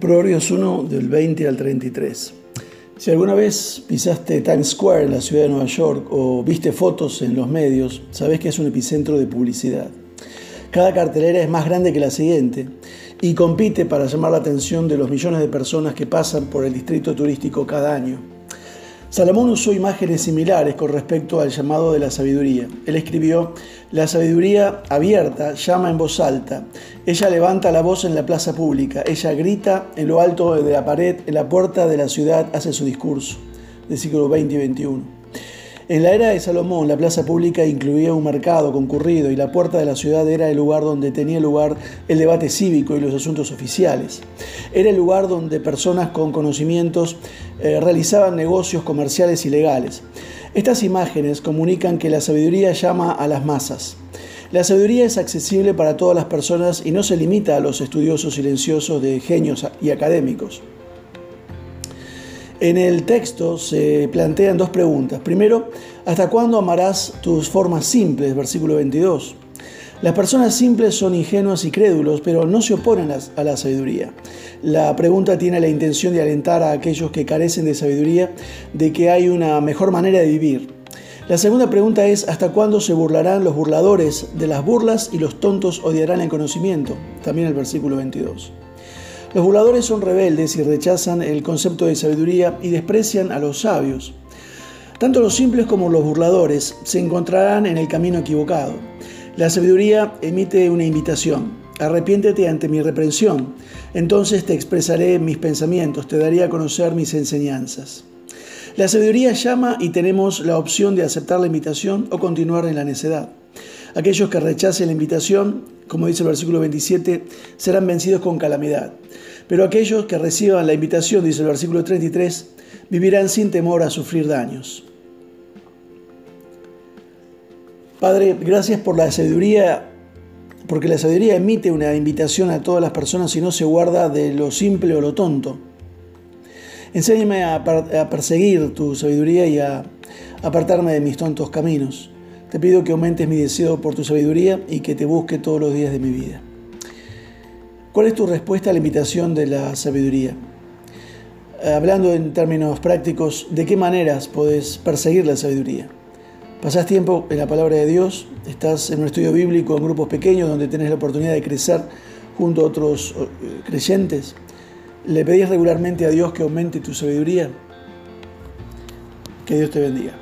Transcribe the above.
Proverbios 1 del 20 al 33. Si alguna vez pisaste Times Square en la ciudad de Nueva York o viste fotos en los medios, sabes que es un epicentro de publicidad. Cada cartelera es más grande que la siguiente y compite para llamar la atención de los millones de personas que pasan por el distrito turístico cada año. Salomón usó imágenes similares con respecto al llamado de la sabiduría. Él escribió, la sabiduría abierta llama en voz alta, ella levanta la voz en la plaza pública, ella grita en lo alto de la pared, en la puerta de la ciudad hace su discurso, del siglo 20 y 21. En la era de Salomón, la plaza pública incluía un mercado concurrido y la puerta de la ciudad era el lugar donde tenía lugar el debate cívico y los asuntos oficiales. Era el lugar donde personas con conocimientos eh, realizaban negocios comerciales y legales. Estas imágenes comunican que la sabiduría llama a las masas. La sabiduría es accesible para todas las personas y no se limita a los estudiosos silenciosos de genios y académicos. En el texto se plantean dos preguntas. Primero, ¿hasta cuándo amarás tus formas simples? Versículo 22. Las personas simples son ingenuas y crédulos, pero no se oponen a la sabiduría. La pregunta tiene la intención de alentar a aquellos que carecen de sabiduría de que hay una mejor manera de vivir. La segunda pregunta es, ¿hasta cuándo se burlarán los burladores de las burlas y los tontos odiarán el conocimiento? También el versículo 22. Los burladores son rebeldes y rechazan el concepto de sabiduría y desprecian a los sabios. Tanto los simples como los burladores se encontrarán en el camino equivocado. La sabiduría emite una invitación. Arrepiéntete ante mi reprensión. Entonces te expresaré mis pensamientos, te daré a conocer mis enseñanzas. La sabiduría llama y tenemos la opción de aceptar la invitación o continuar en la necedad. Aquellos que rechacen la invitación, como dice el versículo 27, serán vencidos con calamidad. Pero aquellos que reciban la invitación, dice el versículo 33, vivirán sin temor a sufrir daños. Padre, gracias por la sabiduría, porque la sabiduría emite una invitación a todas las personas y no se guarda de lo simple o lo tonto. Enséñame a, perseguir tu sabiduría y a apartarme de mis tontos caminos. Te pido que aumentes mi deseo por tu sabiduría y que te busque todos los días de mi vida. ¿Cuál es tu respuesta a la invitación de la sabiduría? Hablando en términos prácticos, ¿de qué maneras puedes perseguir la sabiduría? ¿Pasás tiempo en la palabra de Dios? ¿Estás en un estudio bíblico en grupos pequeños donde tenés la oportunidad de crecer junto a otros eh, creyentes? ¿Le pedís regularmente a Dios que aumente tu sabiduría? Que Dios te bendiga.